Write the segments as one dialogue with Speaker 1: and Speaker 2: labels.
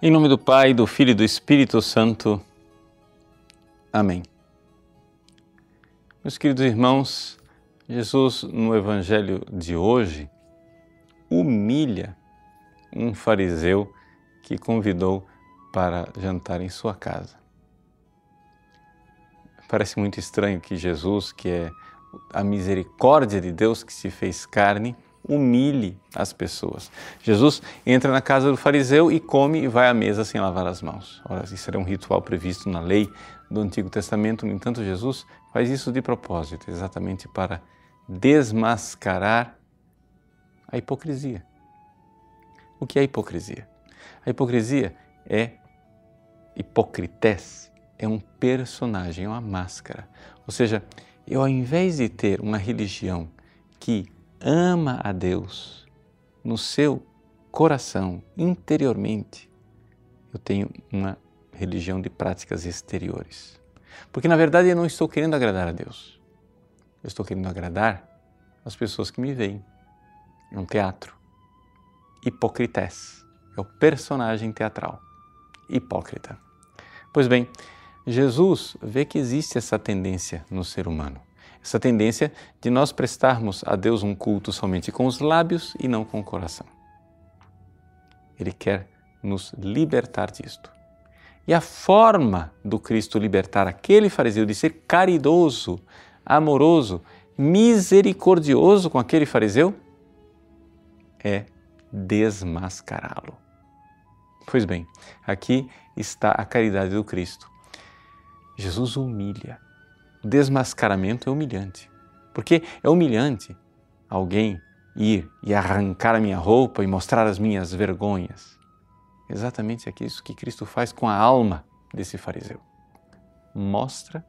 Speaker 1: Em nome do Pai, do Filho e do Espírito Santo. Amém. Meus queridos irmãos, Jesus no Evangelho de hoje humilha um fariseu que convidou para jantar em sua casa. Parece muito estranho que Jesus, que é a misericórdia de Deus que se fez carne, humilhe as pessoas. Jesus entra na casa do fariseu e come e vai à mesa sem lavar as mãos. Ora, isso era um ritual previsto na lei do Antigo Testamento, no entanto, Jesus faz isso de propósito, exatamente para desmascarar a hipocrisia. O que é hipocrisia? A hipocrisia é hipocrités, é um personagem, é uma máscara. Ou seja, eu ao invés de ter uma religião que ama a Deus no seu coração, interiormente, eu tenho uma religião de práticas exteriores. Porque na verdade eu não estou querendo agradar a Deus. Eu estou querendo agradar as pessoas que me veem. É um teatro. Hipocrités. É o personagem teatral. Hipócrita. Pois bem, Jesus vê que existe essa tendência no ser humano essa tendência de nós prestarmos a Deus um culto somente com os lábios e não com o coração. Ele quer nos libertar disto. E a forma do Cristo libertar aquele fariseu de ser caridoso, amoroso, misericordioso com aquele fariseu é desmascará-lo. Pois bem, aqui está a caridade do Cristo. Jesus humilha desmascaramento é humilhante. Porque é humilhante alguém ir e arrancar a minha roupa e mostrar as minhas vergonhas. Exatamente isso que Cristo faz com a alma desse fariseu. Mostra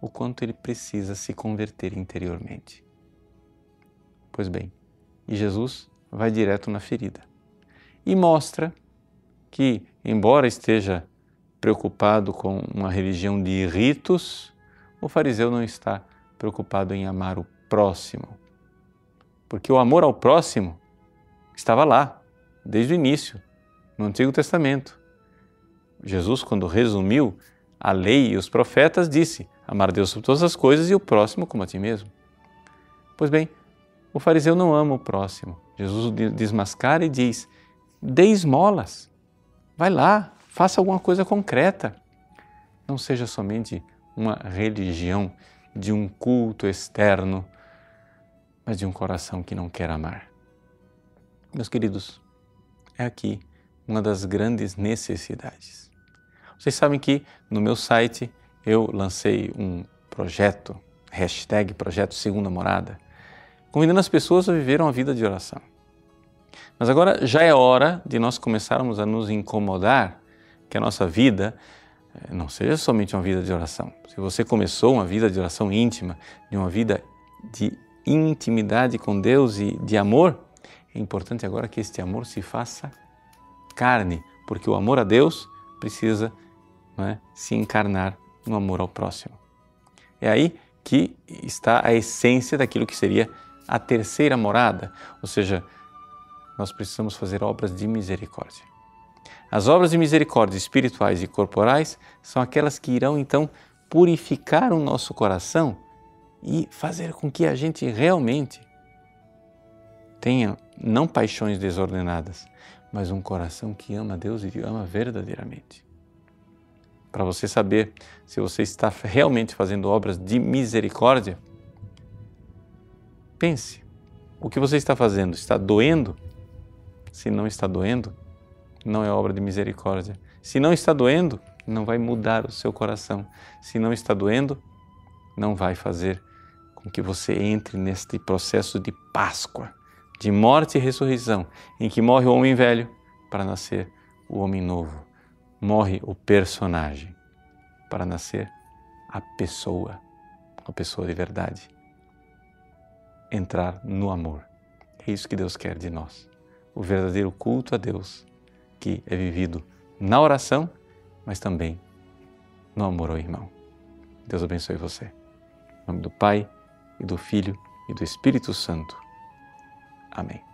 Speaker 1: o quanto ele precisa se converter interiormente. Pois bem, e Jesus vai direto na ferida e mostra que, embora esteja preocupado com uma religião de ritos, o fariseu não está preocupado em amar o próximo, porque o amor ao próximo estava lá, desde o início, no Antigo Testamento. Jesus, quando resumiu a lei e os profetas, disse: Amar Deus sobre todas as coisas e o próximo como a ti mesmo. Pois bem, o fariseu não ama o próximo. Jesus o desmascara e diz: Dê esmolas, vai lá, faça alguma coisa concreta. Não seja somente uma religião de um culto externo, mas de um coração que não quer amar. Meus queridos, é aqui uma das grandes necessidades. Vocês sabem que no meu site eu lancei um projeto, hashtag Projeto Segunda Morada, convidando as pessoas a viver uma vida de oração. Mas agora já é hora de nós começarmos a nos incomodar que a nossa vida não seja somente uma vida de oração. Se você começou uma vida de oração íntima, de uma vida de intimidade com Deus e de amor, é importante agora que este amor se faça carne, porque o amor a Deus precisa é, se encarnar no amor ao próximo. É aí que está a essência daquilo que seria a terceira morada, ou seja, nós precisamos fazer obras de misericórdia. As obras de misericórdia espirituais e corporais são aquelas que irão então purificar o nosso coração e fazer com que a gente realmente tenha não paixões desordenadas, mas um coração que ama Deus e ama verdadeiramente. Para você saber se você está realmente fazendo obras de misericórdia, pense: o que você está fazendo está doendo? Se não está doendo, não é obra de misericórdia. Se não está doendo, não vai mudar o seu coração. Se não está doendo, não vai fazer com que você entre neste processo de Páscoa, de morte e ressurreição, em que morre o homem velho para nascer o homem novo. Morre o personagem para nascer a pessoa, a pessoa de verdade. Entrar no amor. É isso que Deus quer de nós. O verdadeiro culto a Deus que é vivido na oração, mas também no amor ao irmão. Deus abençoe você. Em nome do Pai, e do Filho e do Espírito Santo. Amém.